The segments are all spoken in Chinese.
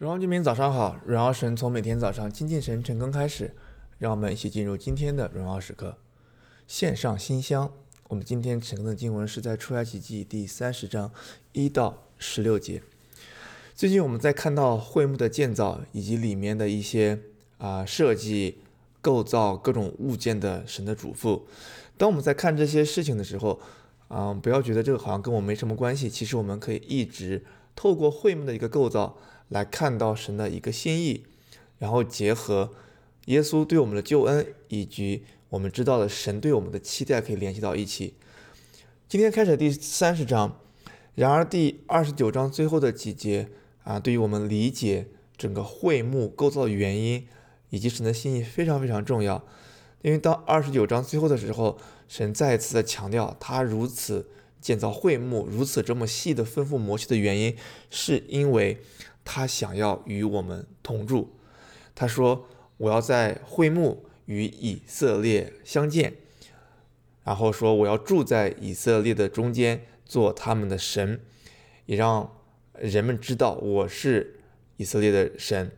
荣耀居民早上好，荣耀神从每天早上精进神晨更开始，让我们一起进入今天的荣耀时刻。献上馨香，我们今天晨更的经文是在出埃及记第三十章一到十六节。最近我们在看到会幕的建造以及里面的一些啊、设计、构造各种物件的神的嘱咐。当我们在看这些事情的时候，啊、不要觉得这个好像跟我没什么关系。其实我们可以一直透过会幕的一个构造。来看到神的一个心意，然后结合耶稣对我们的救恩，以及我们知道的神对我们的期待，可以联系到一起。今天开始第三十章，然而第二十九章最后的几节啊，对于我们理解整个会幕构造的原因以及神的心意非常非常重要。因为到二十九章最后的时候，神再一次的强调，他如此建造会幕，如此这么细的吩咐摩西的原因，是因为。他想要与我们同住，他说：“我要在会幕与以色列相见，然后说我要住在以色列的中间，做他们的神，也让人们知道我是以色列的神。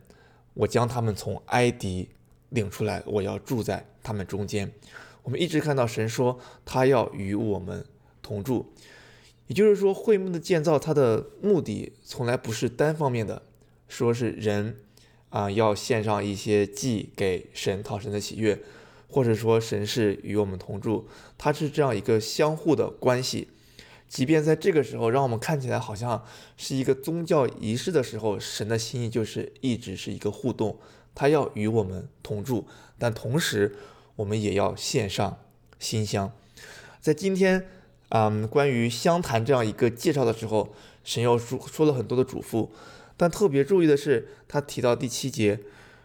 我将他们从埃及领出来，我要住在他们中间。”我们一直看到神说他要与我们同住。也就是说，会幕的建造，它的目的从来不是单方面的，说是人啊要献上一些祭给神，讨神的喜悦，或者说神是与我们同住，它是这样一个相互的关系。即便在这个时候，让我们看起来好像是一个宗教仪式的时候，神的心意就是一直是一个互动，他要与我们同住，但同时我们也要献上馨香。在今天。嗯，关于香坛这样一个介绍的时候，神又说说了很多的嘱咐，但特别注意的是，他提到第七节，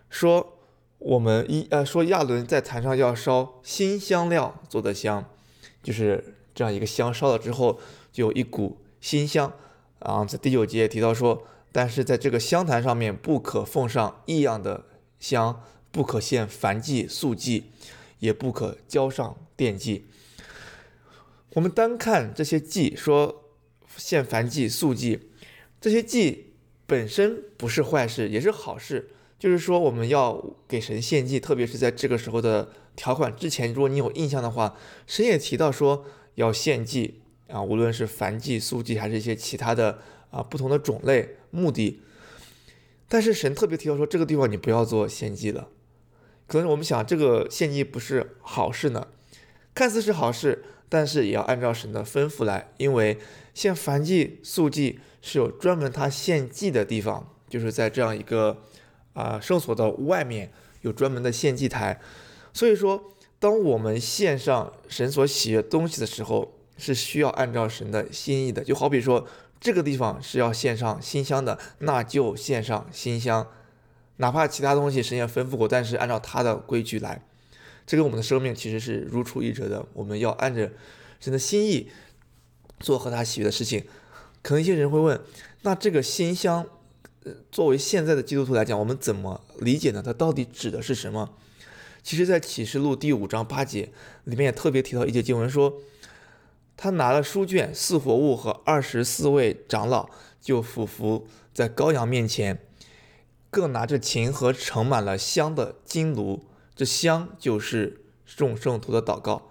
说我们一呃说亚伦在坛上要烧新香料做的香，就是这样一个香烧了之后就有一股新香。啊，在第九节也提到说，但是在这个香坛上面不可奉上异样的香，不可献燔祭素祭，也不可浇上奠祭。我们单看这些祭，说献燔祭、素祭，这些祭本身不是坏事，也是好事。就是说，我们要给神献祭，特别是在这个时候的条款之前，如果你有印象的话，神也提到说要献祭啊，无论是燔祭、素祭，还是一些其他的啊不同的种类目的。但是神特别提到说，这个地方你不要做献祭了。可能我们想，这个献祭不是好事呢？看似是好事。但是也要按照神的吩咐来，因为献燔祭、素祭是有专门他献祭的地方，就是在这样一个啊圣所的外面有专门的献祭台。所以说，当我们献上神所喜悦东西的时候，是需要按照神的心意的。就好比说，这个地方是要献上新香的，那就献上新香，哪怕其他东西神也吩咐过，但是按照他的规矩来。这个我们的生命其实是如出一辙的，我们要按着神的心意做合他喜悦的事情。可能一些人会问，那这个馨香，呃，作为现在的基督徒来讲，我们怎么理解呢？它到底指的是什么？其实，在启示录第五章八节里面也特别提到一节经文说，他拿了书卷、四活物和二十四位长老，就俯伏在羔羊面前，各拿着琴和盛满了香的金炉。这香就是众圣徒的祷告。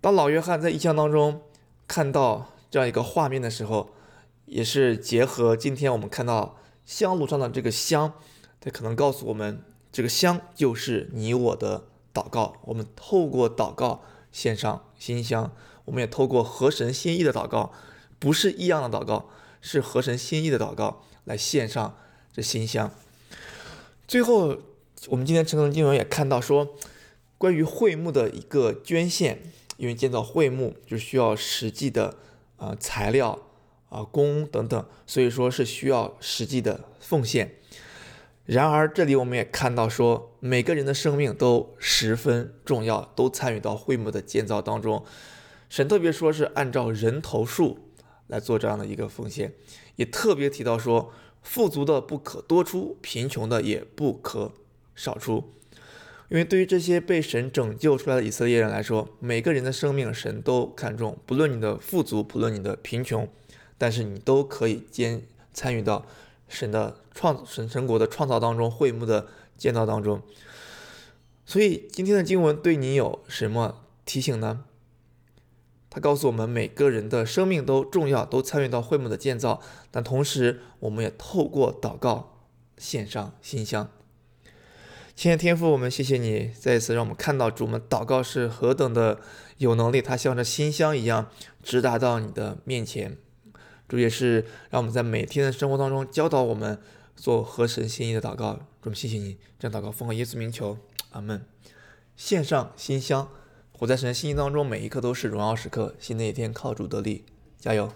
当老约翰在异象当中看到这样一个画面的时候，也是结合今天我们看到香炉上的这个香，它可能告诉我们，这个香就是你我的祷告。我们透过祷告献上馨香，我们也透过合神心意的祷告，不是异样的祷告，是合神心意的祷告来献上这馨香。最后。我们今天晨更经文也看到说，关于会幕的一个捐献，因为建造会幕就需要实际的啊、呃、材料啊工等等，所以说是需要实际的奉献。然而这里我们也看到说，每个人的生命都十分重要，都参与到会幕的建造当中。神特别说是按照人头数来做这样的一个奉献，也特别提到说，富足的不可多出，贫穷的也不可。少出，因为对于这些被神拯救出来的以色列人来说，每个人的生命神都看重，不论你的富足，不论你的贫穷，但是你都可以兼参与到神的创神神国的创造当中，会幕的建造当中。所以今天的经文对你有什么提醒呢？他告诉我们，每个人的生命都重要，都参与到会幕的建造，但同时我们也透过祷告献上馨香。亲爱的天父，我们谢谢你再一次让我们看到主，我们祷告是何等的有能力，它像这馨香一样直达到你的面前。主也是让我们在每天的生活当中教导我们做合神心意的祷告。主，谢谢你这样祷告，奉耶稣名求，阿门。献上馨香，活在神的心意当中，每一刻都是荣耀时刻。新的一天靠主得力，加油。